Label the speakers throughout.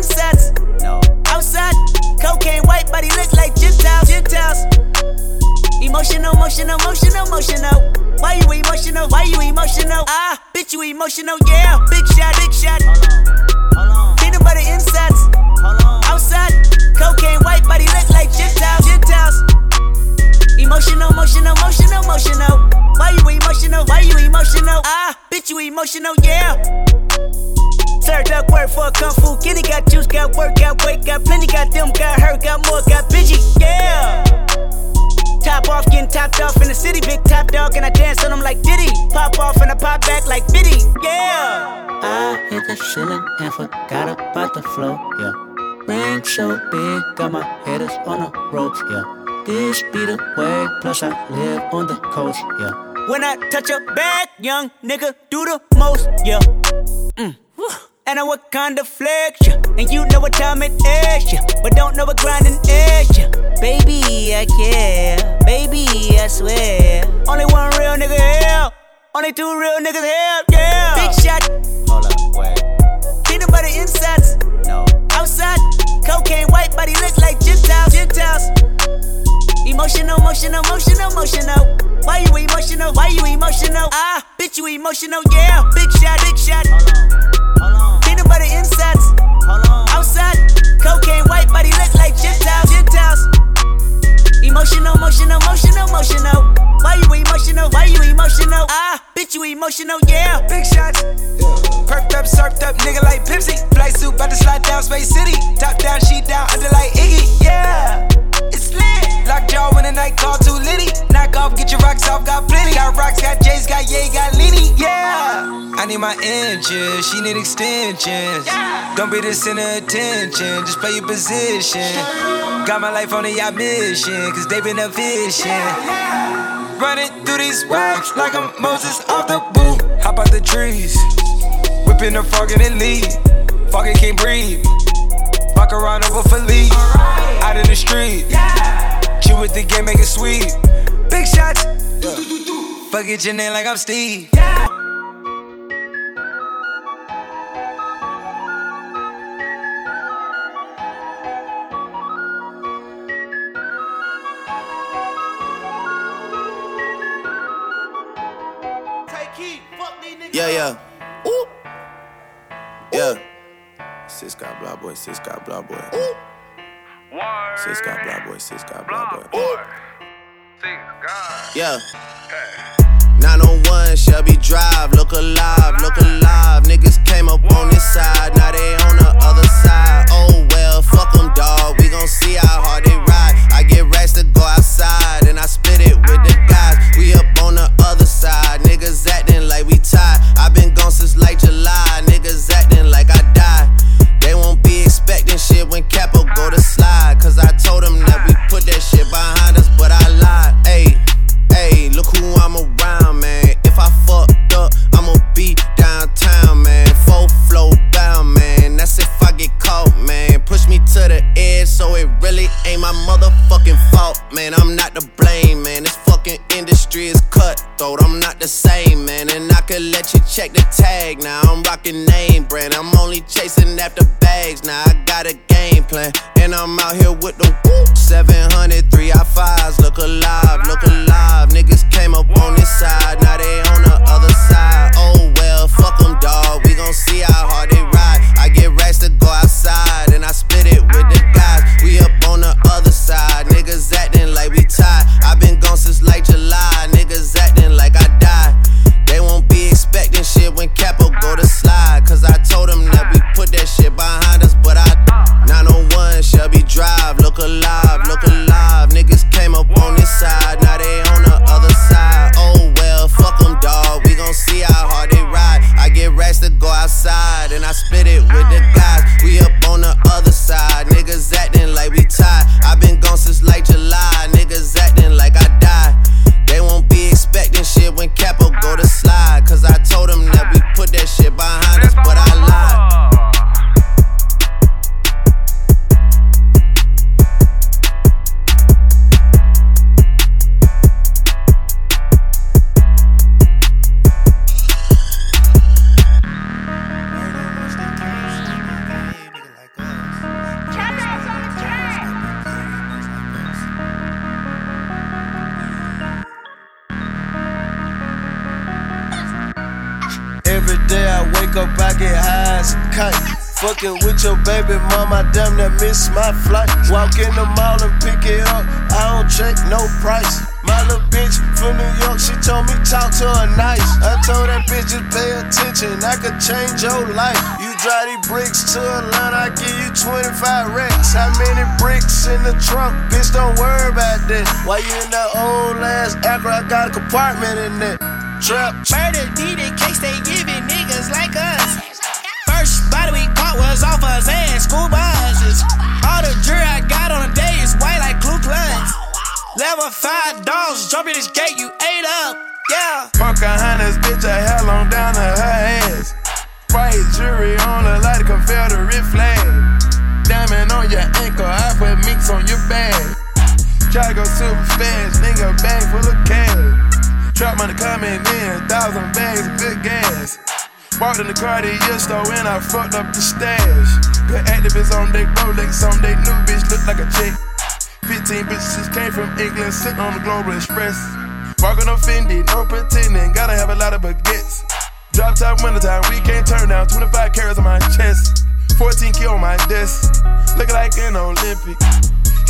Speaker 1: Insects.
Speaker 2: No.
Speaker 1: Outside, cocaine white, but he look like Gentiles. Gentiles. Emotional, emotional, emotional, emotional. Why you emotional? Why you emotional? Ah, bitch, you emotional, yeah. Big shot, big shot. Hold on, hold on. Peanut butter. Hold on. Outside, cocaine white, but he look like Gentiles. Gentiles. Emotional, emotional, emotional, emotional. Why you emotional? Why you emotional? Ah, bitch, you emotional, yeah. Served up work for kung fu kitty. Got juice, got work, got weight, got plenty. Got them, got hurt, got more, got bitchy, yeah. Top off, getting topped off in the city. Big top dog, and I dance on them like Diddy. Pop off and I pop back like Biddy, yeah.
Speaker 3: I hit the ceiling and forgot about the flow, yeah. Ring so big, got my headers on the ropes, yeah. This be the way, plus I live on the coast, yeah.
Speaker 1: When I touch a bag, young nigga do the most, yeah. Mm. And I what kind of flex, yeah. And you know what time it is, yeah. But don't know what grinding is, yeah. Baby, I care. Baby, I swear. Only one real nigga here. Only two real niggas here, yeah. Big shot.
Speaker 4: Hold up, wait.
Speaker 1: Peanut butter insides.
Speaker 4: No.
Speaker 1: Outside, cocaine white body look like Gentiles, Gentiles. Emotional, emotional, emotional, emotional. Why you emotional? Why you emotional? Ah, bitch, you emotional, yeah. Big shot, big shot. Peanut butter insides. Outside, cocaine white body look like Gentiles, Gentiles. Emotional, emotional, emotional, emotional. Why you emotional? Why you emotional? Ah, bitch, you emotional, yeah.
Speaker 5: Big shots. Perked up, surfed up, nigga like Pepsi. Flight suit, bout to slide down Space City. Top down, sheet down, under like Iggy. Yeah, it's lit. Lockjaw when the night call too litty. Knock off, get your rocks off, got plenty. Got rocks, got J's, got Ye, got Lenny. Yeah, I need my inches, she need extensions. Don't be the center of attention, just play your position. Got my life on a yacht mission, cause they been a vision. Running through these rocks like I'm Moses off the boot. Hop out the trees, whipping the frog in the lead. Fucking can't breathe. Fuck around over for leave. Out in the street, chill with the game, make it sweet. Big shots, fuck it your name like I'm Steve.
Speaker 6: Yeah, yeah. Ooh. Yeah. Sis got blah boy, sis got blah boy. Ooh. Sis got blah boy, sis got blah boy. Ooh. Yeah. 901 Shelby Drive, look alive, look alive. Niggas came up on this side, now they on the other side. Oh well, fuck them, dawg. We gon' see how hard they ride. I get racks to go outside, and I
Speaker 7: she told me talk to her nice. I told that bitch just pay attention, I could change your life. You drive these bricks to a line, I give you 25 racks. How many bricks in the trunk? Bitch, don't worry about that. Why you in that old ass Acura? I got a compartment in that. Trap.
Speaker 5: Murder, deed in case they giving niggas like us. First body we caught was off us and school buses. All the jury I got on a day is white like Ku Klux. Level five dogs, jump in this gate, you ate up. Yeah.
Speaker 8: Hundred, bitch, a hell on down to her ass. White jury on her like a Confederate flag. Diamond on your ankle, I put minks on your bag. Try to go super fast, nigga, bag full of cash. Trap money coming in, thousand bags of good gas. Walked in the Cartier store and I fucked up the stash. Put activists on they Rolex on they new bitch look like a chick. 15 bitches came from England, sitting on the Global Express. Walking on Fendi, no pretending, gotta have a lot of baguettes. Drop top winter time, we can't turn down. 25 carats on my chest, 14 kill on my desk. Looking like an Olympic.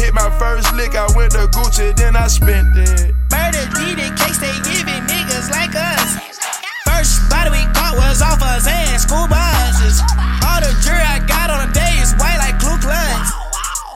Speaker 8: Hit my first lick, I went to Gucci, then I spent it.
Speaker 5: Murder, deed in case they giving niggas like us. First body we caught was off us and school buses. All the jury I got on a day is white like Ku Klux.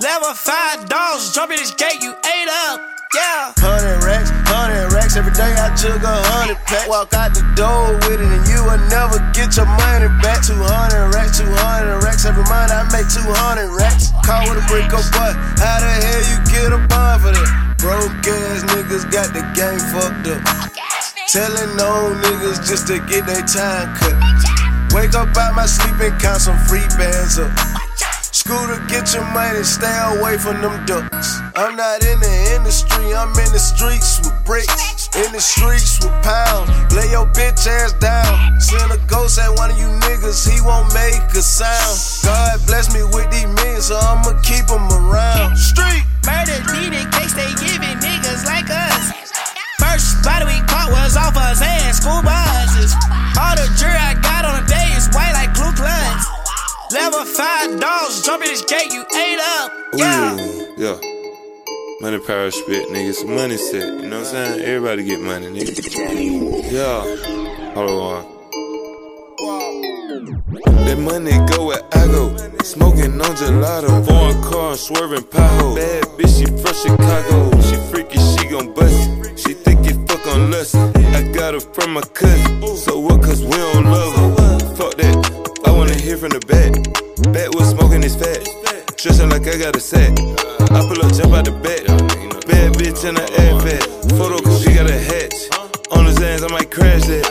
Speaker 5: Level five dogs, jump in this gate, you ate up. Yeah.
Speaker 7: Hundred racks, hundred racks. Every day I took a hundred pack. Walk out the door with it, and you will never get your money back. Two hundred racks, two hundred racks. Every month I make two hundred racks. Call with a brick up, but how the hell you get a bond for that? Broke ass niggas got the game fucked up. Telling no niggas just to get their time cut. Wake up out my sleep and count some free bands up. Scooter, get your money, stay away from them ducks. I'm not in the industry, I'm in the streets with bricks. In the streets with pounds. Lay your bitch ass down. Send a ghost at one of you niggas, he won't make a sound. God bless me with these men, so I'ma keep them around. Street!
Speaker 5: Murder, deed in case they giving niggas like us. First body we caught was off us and school buses. All the jury I got on a day is white like Ku Klux. Level five dogs, jump in this gate, you ate up. Yeah.
Speaker 9: Ooh, yeah. Money power spit, nigga. Some money set. You know what I'm saying? Everybody get money, nigga. Yeah. Hold on. That money go where I go. Smoking on gelato. Foreign car, swerving pothole. Bad bitch, she from Chicago. She freaky, she gon' bust it. She think it fuck on lust. I got her from my cousin. So what, cause we don't love her. From the back. Back was smoking his fat. Dressing like I got a sack. I pull up, jump out the back. Bad bitch in the airbag. Photo, cause she got a hatch. On his hands, I might crash that.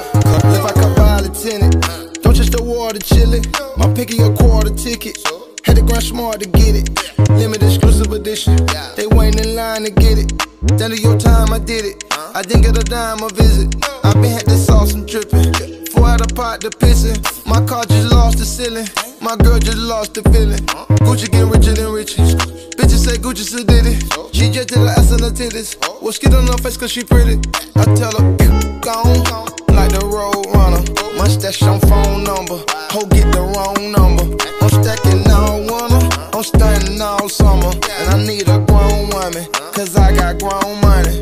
Speaker 10: If I could buy a tenant, don't just the water chillin'. My picky a quarter ticket. Had to grind smart to get it. Limited exclusive edition. They waiting in line to get it. Down to your time, I did it. I didn't get a dime a visit. I been had this sauce and drippin'. Four out of pot to pissin'. My car just lost the ceiling. My girl just lost the feeling. Gucci getting richer than riches. Bitches say Gucci still did it. She just did her ass on her titties. Was skid on her face cause she pretty. I tell her, gone. Like the road runner. My stash on phone number. Ho, get the wrong number. I'm stacking. I'm stunting all summer. And I need a grown woman. Cause I got grown money.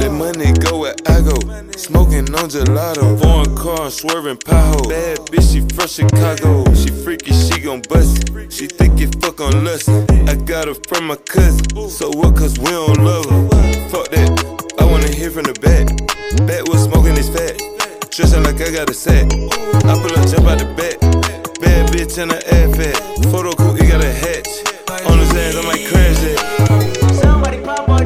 Speaker 9: That money go where I go. Smoking on gelato. Foreign car, swerving pothole. Bad bitch, she from Chicago. She freaky, she gon' bust it. She think it fuck on lust. I got her from my cousin. So what, cause we don't love her. Fuck that. I wanna hear from the back. Back was smoking his fat. Dressing like I got a sack. I pull up, jump out the back. Bad bitch in the airbag. Photo cool, you got a hatch. On his hands, I might crash that.
Speaker 1: Somebody pop all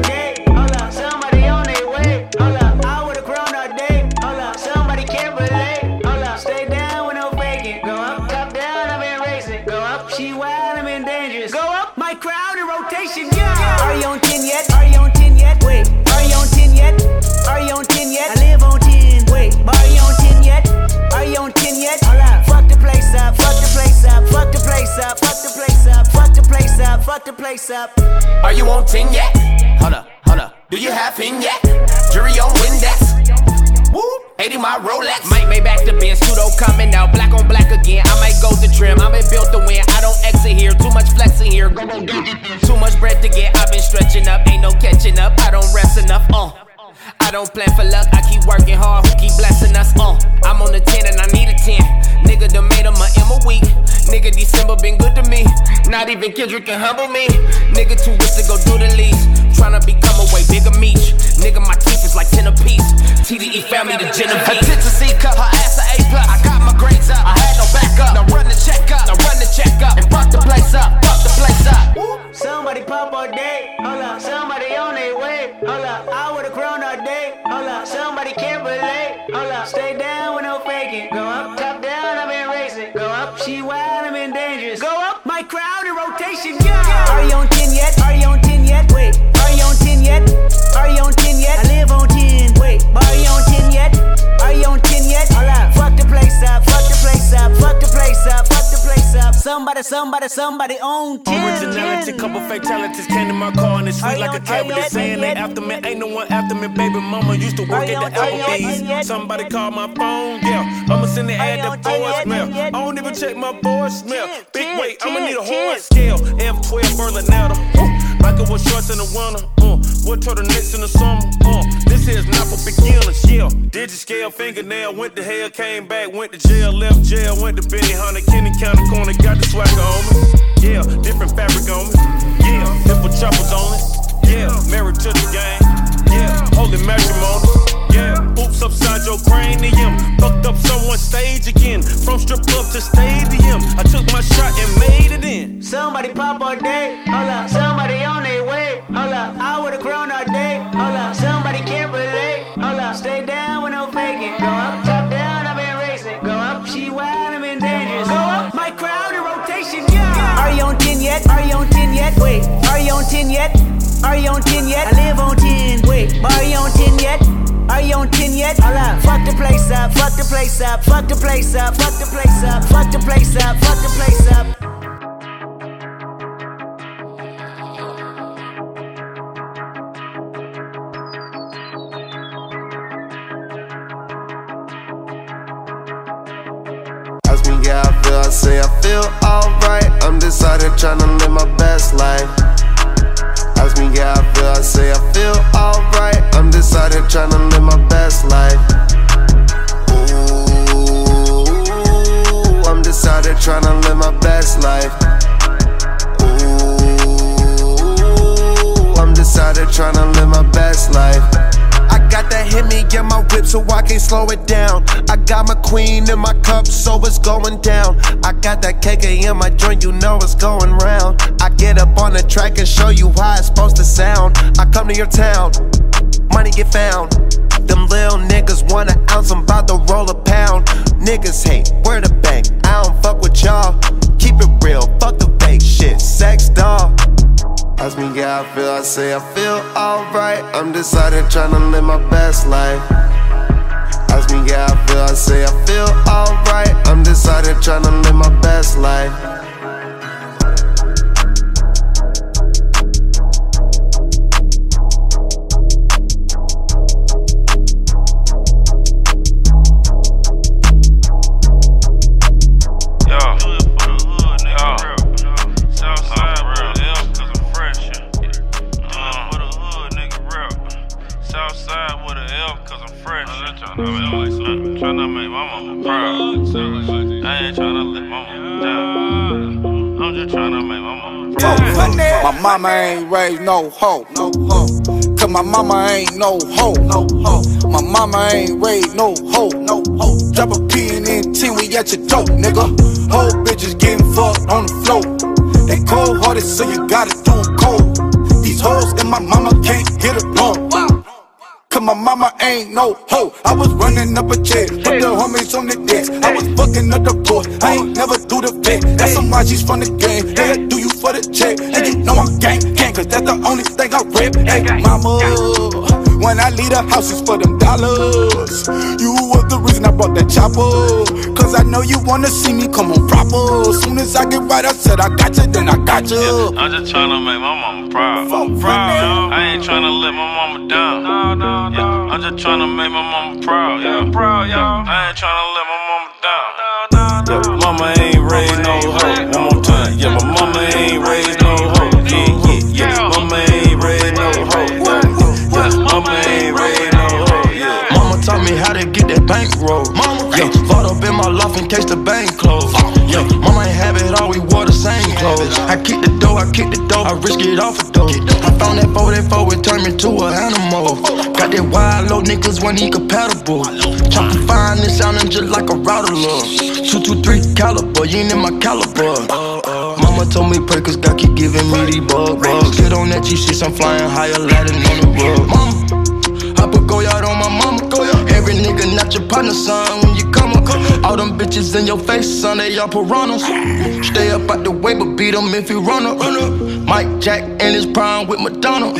Speaker 1: Are you on 10 yet? Hold up, hold up. Do you have him yet? Jury on Windex. Woo. 80 my Rolex. Mike may back the bench. Pseudo coming out. Black on black again. I might go the trim. i been built to win. I don't exit here. Too much flexing here. Too much
Speaker 2: bread to get. I've been stretching up.
Speaker 11: Ain't no catching up. I don't rest
Speaker 2: enough. Uh plan for luck, I keep working hard, who keep blessing us? Uh, I'm on the 10 and I need a 10. Nigga done made him a M a week. Nigga, December been good to me. Not even Kendrick can humble me. Nigga, too rich to go do the least. Tryna become a way bigger meat. Nigga, my teeth is like 10 apiece. TDE family, the Genevieve. Her tits a C cup, her ass a A plus. I got my grades up, I had no backup. Now run the check up, now run the check up. And fuck the place up, fuck the place up.
Speaker 1: Somebody pop all day, hold up. Somebody on their way, Stay down with no faking. Go up, Somebody, somebody, on 10.
Speaker 11: Originality, couple fatalities came to my car and it's sweet like a cabinet. Saying they after me, ain't no one after me. Baby mama used to work at the Applebee's. Somebody called my phone, yeah. I'ma send the ad to voicemail. I don't even check my voicemail. Big weight, I'ma need a horn scale. F12 Berlinetta. Michael was shorts in the winter. Uh, what turtlenecks in the summer? Uh, this here's not for beginners, yeah. Digit scale, fingernail, went to hell, came back, went to jail, left jail, went to Benny Hunter, Kenny County Corner, got the swagger on me. Yeah, different fabric on me. Yeah, nipple choppers on it. Yeah, married to the game. Yeah, holy matrimony. Yeah, oops upside your cranium. Fucked up someone's stage again. From strip club to stadium. I took my shot and made it in.
Speaker 1: Somebody pop all day, hold up. Somebody on their way, hold up. I would've grown all day, hold up. Somebody can't relate, hold up. Stay down when no faking. Go up, top down, I've been racing. Go up, she wild, I'm in dangerous. Go up, my crowd in rotation, yeah. Are you on 10 yet? Are you on 10 yet? Wait, are you on 10 yet? Are you on 10 yet? I live on 10. Wait, are you on 10 yet? Are you on 10 yet? Hold up. Fuck the place up, fuck the place up, fuck the place up, fuck the place up, fuck the place up, fuck the place up.
Speaker 7: Ask me how I feel, I say I feel alright. I'm here trying to live my best life. Out here trying to live my best life. Ooh, I'm just out trying to live my best life. Ooh, I'm just out trying to live my best life. I got that hit me in my whip so I can't slow it down. I got my queen in my cup so it's going down. I got that KK in my joint, you know it's going round. I get up on the track and show you how it's supposed to sound. I come to your town, money get found. Them little niggas want an ounce, I'm about to roll a pound. Niggas hate, where the bank? I don't fuck with y'all. Keep it real, fuck the fake shit, sex doll. Ask me how I feel, I say I feel alright. I'm trying to live my best life. Ask me how I feel, I say I feel alright. I'm trying to live my best life.
Speaker 12: Mama ain't
Speaker 13: raised no hoe, no hoe. Cause my mama ain't no hoe, no hoe. My mama ain't raised no hoe, no hoe. Drop a P and 10, we at your dope, nigga. Whole bitches getting fucked on the floor. They cold hearted, so you gotta do 'em cold. These hoes and my mama can't get along. Cause my mama ain't no hoe. I was running up a check, put the homies on the desk. I was fucking up the boy. I ain't never do the vet. That's some why she's from the game. Hey, do you for the check? Hey, mama, when I leave the house, it's for them dollars. You was the reason I brought that chopper. Cause I know you wanna see me come on proper. Soon as I get right, I said I got you, then I got you.
Speaker 12: I'm just tryna make my mama proud. proud. I ain't tryna let my mama down. No, no, no. Yeah, I'm just tryna make my mama proud. Yeah, proud, y'all. I ain't tryna let my mama down. Yeah, mama
Speaker 8: I risk it off a door. I found that 44, it turned me to an animal. Got that wild low niggas when he compatible. Chop the fine and sounding just like a love. 223 caliber, you ain't in my caliber. Mama told me pray cause God keep giving me these bug bugs. Get on that G6, I'm flying higher, landing on the rug. Mama, I put go out on my mama. Every nigga not your partner, son, when you come up. All them bitches in your face, son, they all piranhas. Stay up out the way, but beat them if you run up. Mike Jack in his prime with Madonna.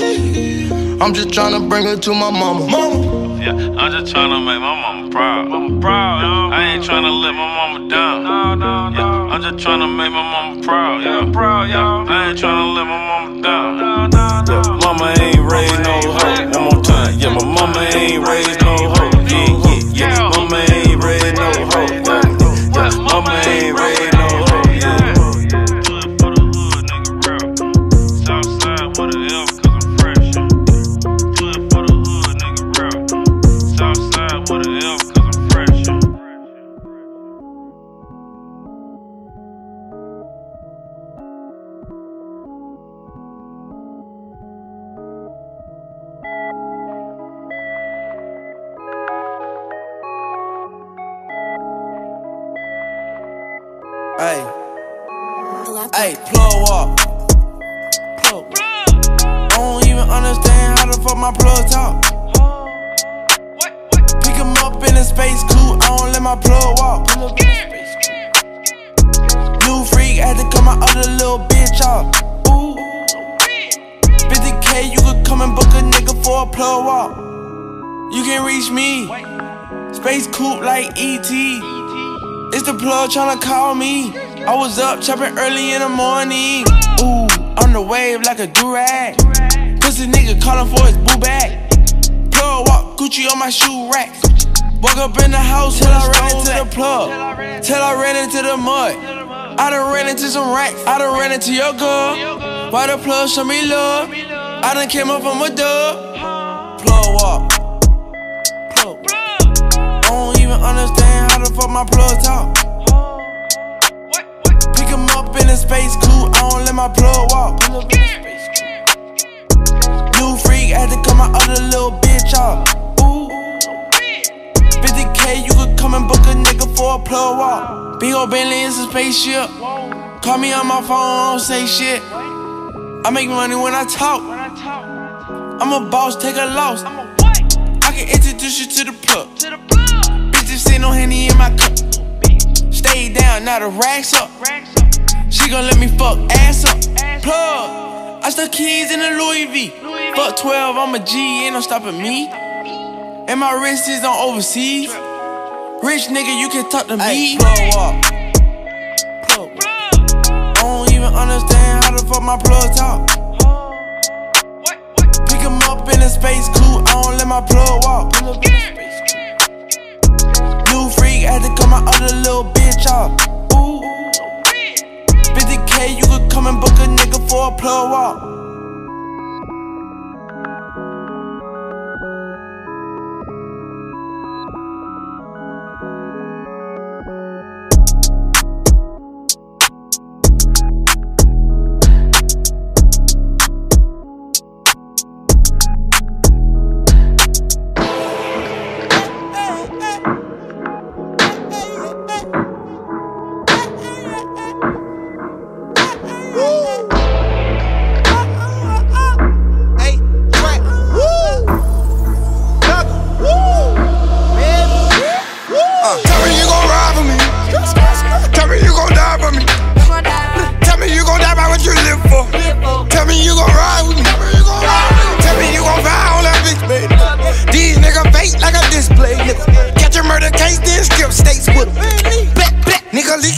Speaker 8: I'm just tryna bring her to my mama. Mama.
Speaker 12: Yeah, I'm just tryna make my mama proud. Mama proud, yo. I ain't tryna let my mama down. No, no, no. Yeah, I'm just tryna make my mama proud. Yeah, proud, yo. I ain't tryna let my mama down. No, no, no. Yeah, mama ain't raised no hoe. One more time. Yeah, my mama ain't raised no hoe.
Speaker 8: Hey, plug up. Plug. I don't even understand how the fuck my plug talk. Pick him up in a space coupe, I don't let my plug walk. New freak had to cut my other little bitch off. Ooh. 50k, you could come and book a nigga for a plug walk. You can reach me. Space coupe like ET. It's the plug tryna call me. I was up chopping early in the morning. Ooh, on the wave like a durag. Pussy nigga calling for his boo bag. Plug walk Gucci on my shoe rack. Woke up in the house till I ran into the plug. Till I ran into the mud. I done ran into some racks. I done ran into your girl. Why the plug show me love? I done came up from a dub. Plug walk. Plug. I don't even understand how the fuck my plug talk. In a space coupe, I don't let my plug walk. New freak I had to cut my other little bitch off. Ooh. 50k, you could come and book a nigga for a plug walk. Big ol' Bentley is a spaceship. Call me on my phone, I don't say shit. I make money when I talk. I'm a boss, take a loss. I can introduce you to the plug. Bitches sitting on Henny in my cup. Stay down, now the racks up. She gon' let me fuck ass up. Plug. I stuck keys in the Louis V. Fuck 12, I'm a G, ain't no stopping me. And my wrist is on overseas. Rich nigga, you can talk to me. Plug up. Plug. I don't even understand how the fuck my plug talk. Pick him up in a space coupe, I don't let my plug walk. New freak had to cut my other little bitch off. Ooh. 50k, you could come and book a nigga for a plug walk.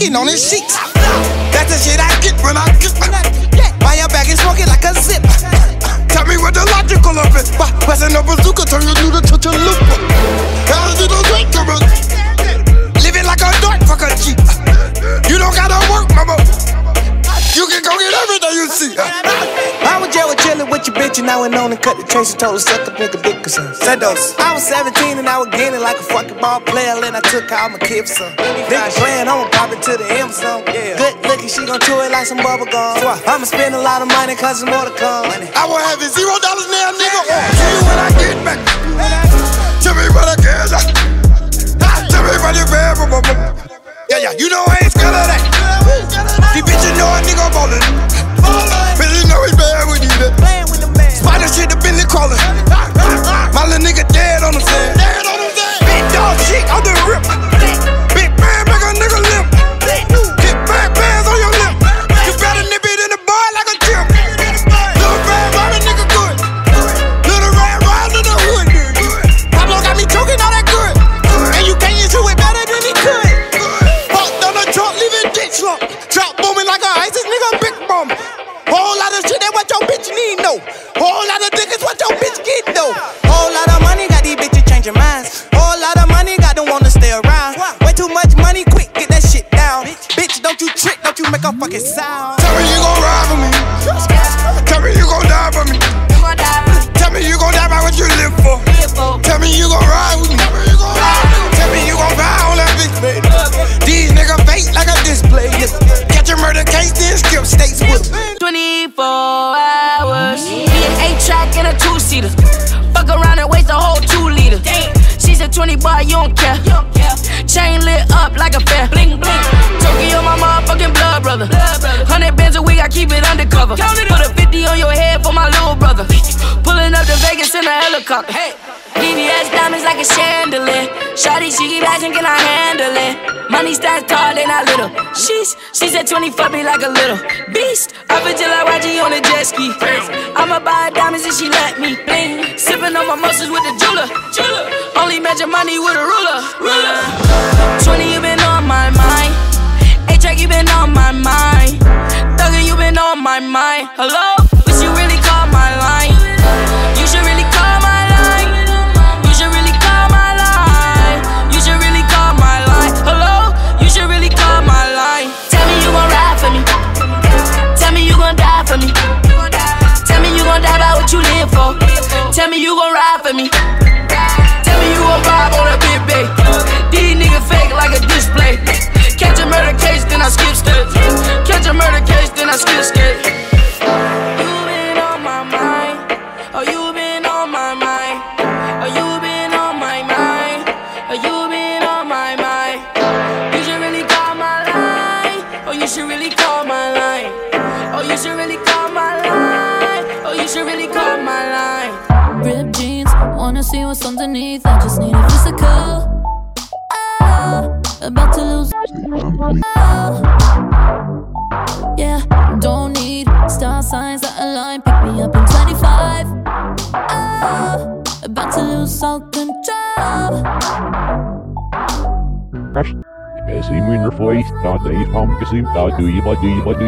Speaker 14: Leaking on his sheets. That's the shit I get when I get. Buy your bag and smoke it like a zip. Tell me what the logical of it. Why, Passing a bazooka, turn noodle to chalupa. Hell
Speaker 15: I
Speaker 16: went on and cut the trace and told her suck a nigga dick or something. Sandos. I was 17 and I was getting like a fucking ball player. And I took out my some. Nigga playing, I'ma pop it to the M song. Yeah. Good looking, she gon' chew it like some bubble gum. I'ma spend a lot of money cause there's more to come.
Speaker 14: I will have it zero dollars now, nigga. See you when I get back. Tell me what I cares. Tell me what you bad. Yeah, yeah, you know I ain't scared of that. These bitches know a nigga ballin'. Spider shit, the Billy crawling. My little nigga dead on the sand. Big dog shit on the rip. A
Speaker 17: helicopter. Hey. VVS diamonds like a chandelier. Shawty, she keep asking, can I handle it? Money stands tall, they not little. She's, she said 20 fuck me like a little beast. Up until I YG on a jet ski. I'ma buy diamonds if she let me. Sipping on my muscles with the jeweler. jeweler. Only measure money with a ruler. I skip steps. Catch a murder case, then I skip steps.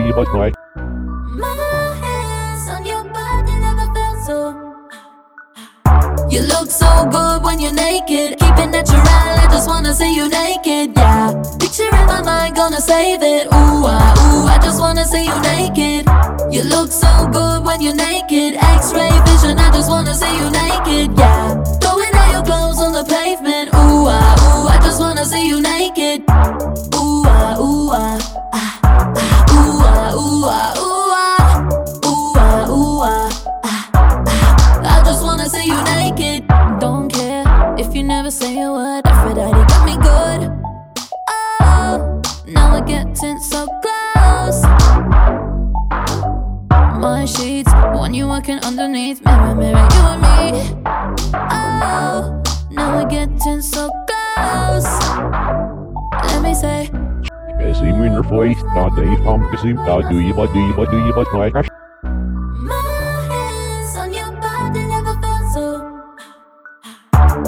Speaker 18: Je wat, maar.
Speaker 19: on your body never felt so. You look so good when you're naked. Keep it natural, I just wanna see you naked, yeah. Picture in my mind, gonna save it. Ooh, ah, ooh, I just wanna see you naked. You look so good when you're naked. X-ray vision, I just wanna see you naked, yeah. Throwing all your clothes on the pavement. Ooh, ah, ooh, I just wanna see you naked. You walking underneath. Mirror, mirror, you and me. Oh, now we're getting so close. Let me say.
Speaker 18: Gesim in your voice, dat de pam gesim, dat doe je wat, doe je wat, doe je wat, maar.
Speaker 19: on your body never felt so.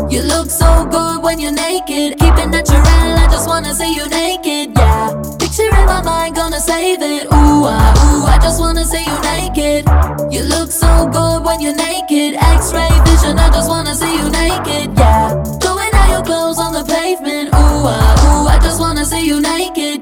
Speaker 19: You look so good when you're naked. Keep it natural, I just wanna see you naked, yeah. Picture in my mind, gonna save it. Ooh, ah, ooh, I just wanna see you naked. You look so good when you're naked. X-ray vision, I just wanna see you naked, yeah. Throwing out your clothes on the pavement. Ooh, ah, ooh, I just wanna see you naked.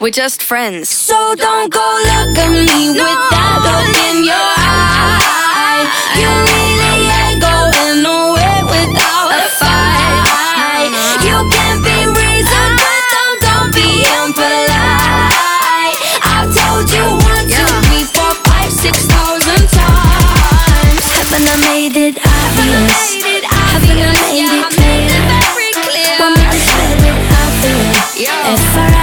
Speaker 20: We're just friends. So don't go look at me with that look in your eye. You really ain't going nowhere without a fight. You can't be reasoned with them, don't be impolite. I've told you one, two, three, four, five, six thousand times. Haven't I made it obvious? Haven't I made it clear? Want me to spell it out for you? F R I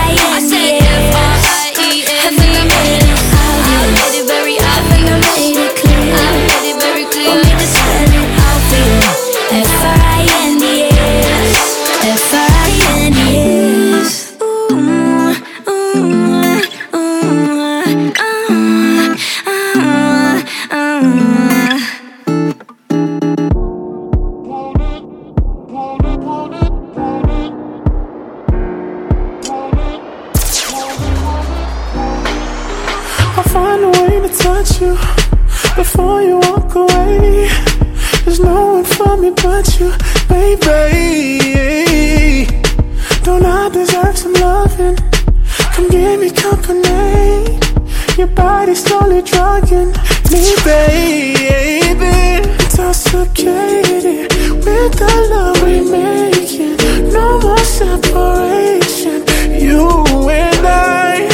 Speaker 21: body's slowly drugging me, baby. Intoxicated with the love we making. No more separation. You and I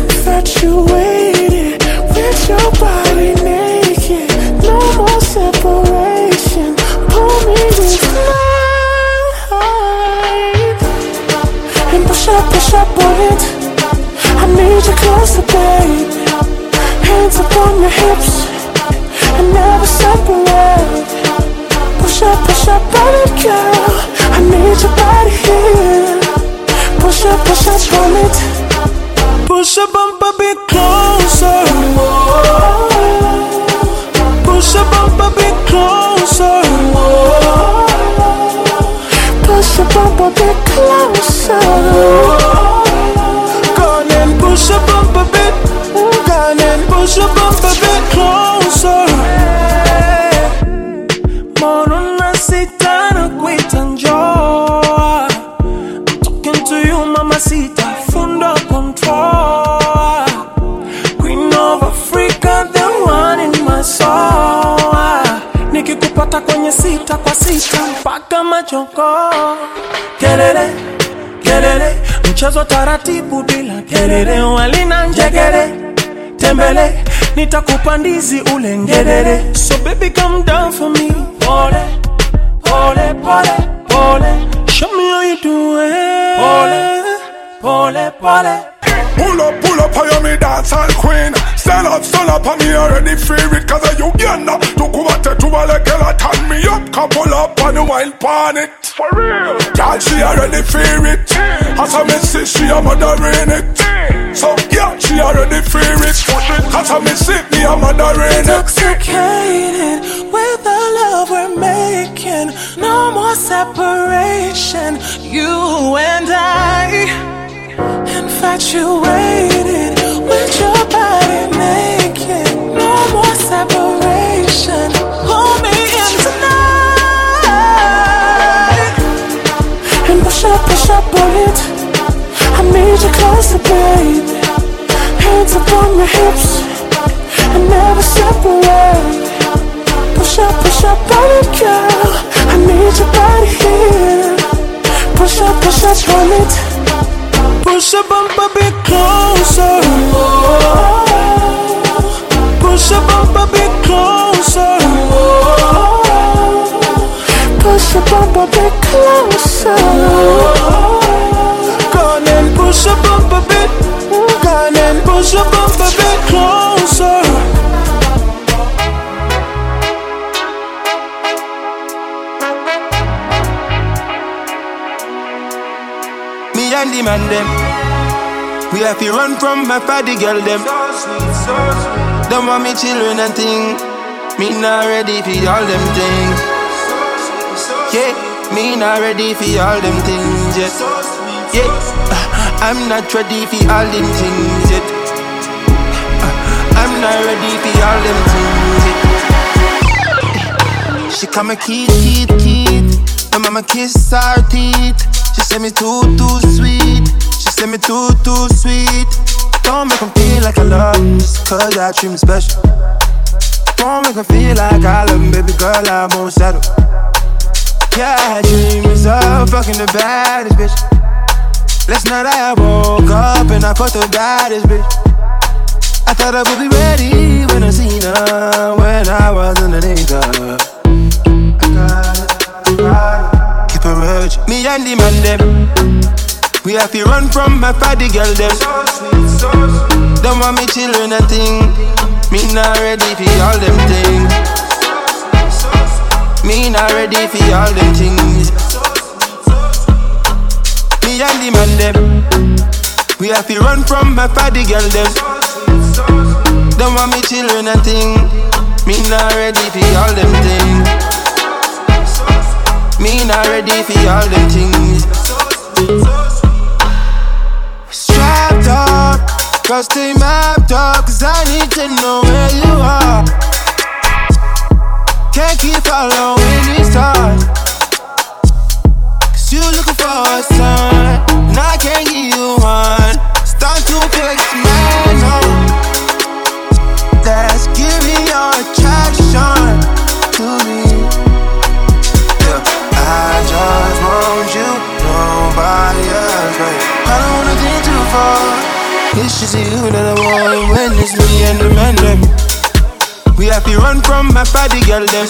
Speaker 21: infatuated Closer, babe. Hands up on your hips and never separate. Push up, push up on it, girl. I need your body here. Push up, push up on it. Push a bump a bit closer. Push a bump a bit closer. Push a bump a bit closer. Go push bump a bit closer. Mbona nasita na kuita njoo Talking to you mama sita fundo control. Queen of Africa the one in my soul. Nikikupata kwenye sita kwa sita mpaka machoko Kelele
Speaker 22: kelele mchezo taratibu bila kelele walina njegere tembele nitakupa ndizi ule ngedere so baby come down for me pole pole pole pole show me how you do it pole pole pole
Speaker 18: Pull up, pull up, I am a dancehall queen. Stand up, stand up, and me already free it. Cause I Uganda, to come at to a girl, turn me up, couple up, and the wine pan it. For real. Girl, she already fear it. As I miss it, she a mothering it. So, yeah, she already fear it. As I miss it, me mothering it.
Speaker 22: Intoxicated with the love we're making. No more separation, you and I. Infatuated with your body naked. No more separation.
Speaker 21: Closer. Hands up on your hips. And never separate. Push up, push up it, girl. I need your body here. Push up, push up on it.
Speaker 22: Push a bump a bit closer. Push a bump a bit closer.
Speaker 21: Push a bump a bit closer.
Speaker 5: We have run from my fatty girl them. Don't want me children and thing. Me not ready for all them things. Yeah, me not ready for all them things yet. Yeah, I'm not ready for all them things yet. I'm not ready for all them things yet. She come and keep, keep, keep. My mama kiss her teeth. She say me too, too sweet. Say me too, too sweet. Don't make 'em feel like I love cause I treat 'em special. Don't make 'em feel like I love 'em, baby girl, I won't settle. Yeah, I dream of fucking the baddest bitch. Last night I woke up and I fucked the baddest bitch. I thought I would be ready when I seen her when I was underneath her. I got it, I got it. Keep her urge. Me and the man them. We have to run from my fatty girl them. Don't want me children and thing. Me not ready for all them things. Me not ready for all them things. Me and the man them. We have to run from my fatty girl them. Don't want me children and thing. Me not ready for all them things. Me not ready for all them things. Cause they mapped up, cause I need to know where you are. Can't keep following these stars. Cause you looking for a sign, and I can't give you one. Start to fix my zone. That's giving your attraction to me. Yeah, I just want you, nobody else, babe. I don't wanna think too far. It's just you that I want when it's me and the man them. We have to run from my body girl them.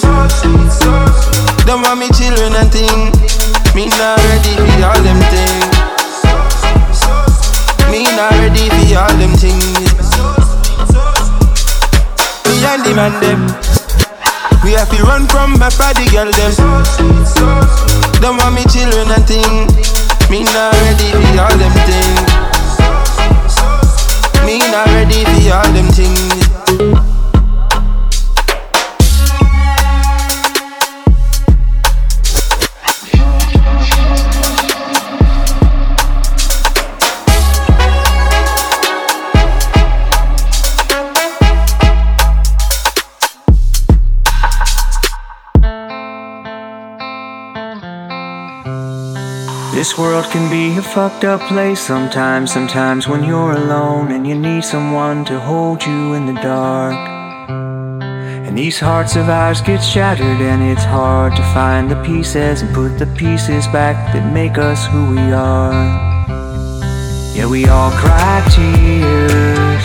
Speaker 5: Don't want me children and thing. Me not ready for all them things. Me not ready for all them things. Me and the man them. We have to run from my body girl them. Don't want me children and thing. Me not ready for all them things. Me not ready for all them things.
Speaker 23: World can be a fucked up place sometimes. Sometimes when you're alone and you need someone to hold you in the dark. And these hearts of ours get shattered, and it's hard to find the pieces and put the pieces back that make us who we are. Yeah, we all cry tears.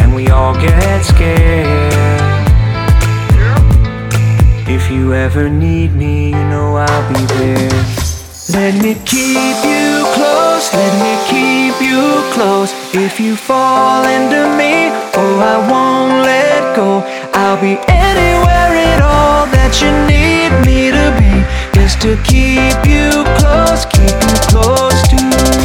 Speaker 23: And we all get scared. If you ever need me, you know I'll be there. Let me keep you close, let me keep you close. If you fall into me, oh, I won't let go. I'll be anywhere at all that you need me to be. Just to keep you close, keep you close to me.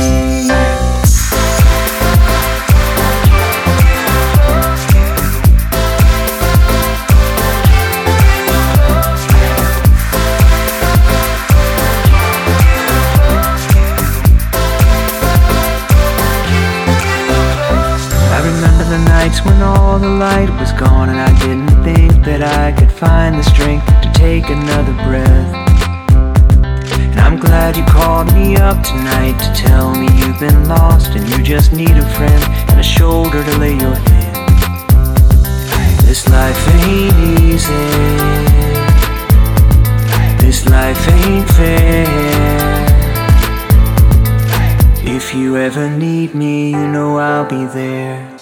Speaker 23: Find the strength to take another breath. And I'm glad you called me up tonight to tell me you've been lost And you just need a friend and a shoulder to lay your head. This life ain't easy. This life ain't fair. If you ever need me, you know I'll be there.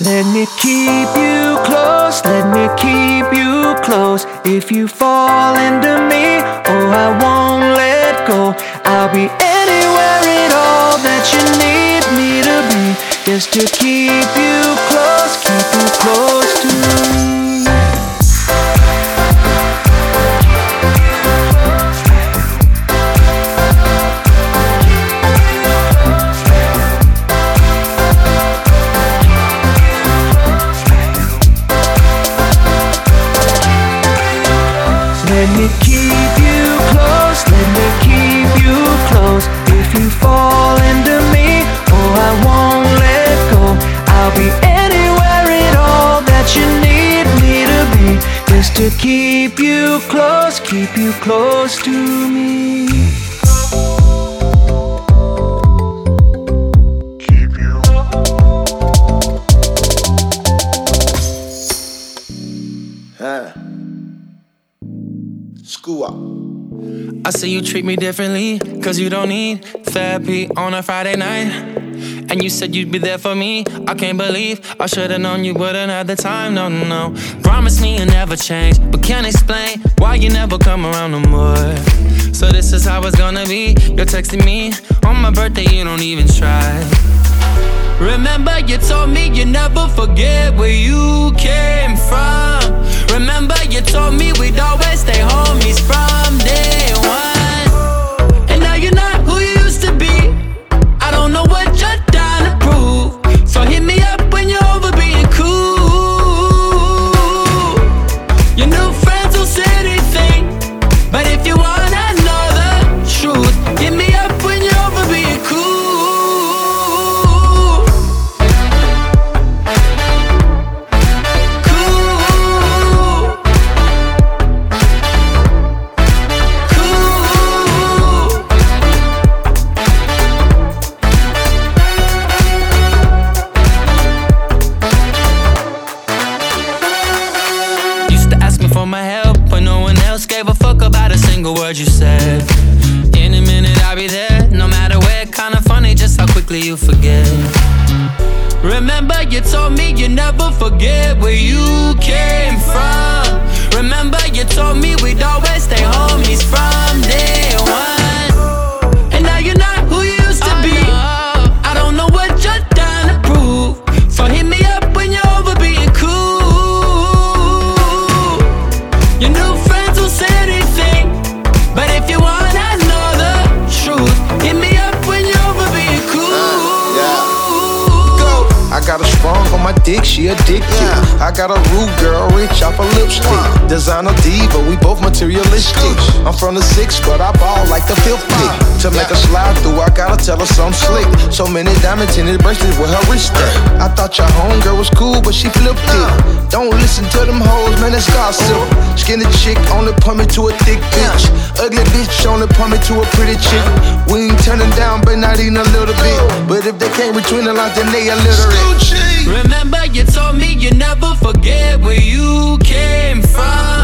Speaker 23: Let me keep you close, let me keep you close. If you fall into me, oh, I won't let go. I'll be anywhere at all that you need me to be. Just to keep you close, keep you close to me that you need me to be. Just to keep you close, keep you close to me. Keep you. Huh.
Speaker 7: School up.
Speaker 24: I see you treat me differently, cause you don't need therapy on a Friday night. And you said you'd be there for me. I can't believe I should've known you wouldn't have the time. No, no, no. Promise me you'll never change, but can't explain why you never come around no more. So this is how it's gonna be. You're texting me on my birthday, you don't even try. Remember, you told me you never forget where you came from. Remember, you told me we'd always stay homies from day one. Remember, told me we'd always stay homies from day one. And now you're not who you used to oh, be. I don't know what you're trying to prove. So hit me up when you're over being cool. Your new friends will say anything. But if you wanna know the truth, hit me up when you're over being cool. Yeah, go.
Speaker 10: I got a sprung on my dick, she addicted. I got a rude girl, rich off a lipstick. Designer diva, we both materialistic. I'm from the six, but I ball like the fifth pick. To make a slide through, I gotta tell her some slick. So many diamonds in his bracelets with her wrist. I thought your homegirl was cool, but she flipped it. Don't listen to them hoes, man, that's gossip. Skinny chick only put me to a thick bitch. Ugly bitch only put me to a pretty chick. We ain't turning down, but not even a little bit. But if they came between the lines, then they illiterate.
Speaker 24: Remember, you told me you never forget where you came from.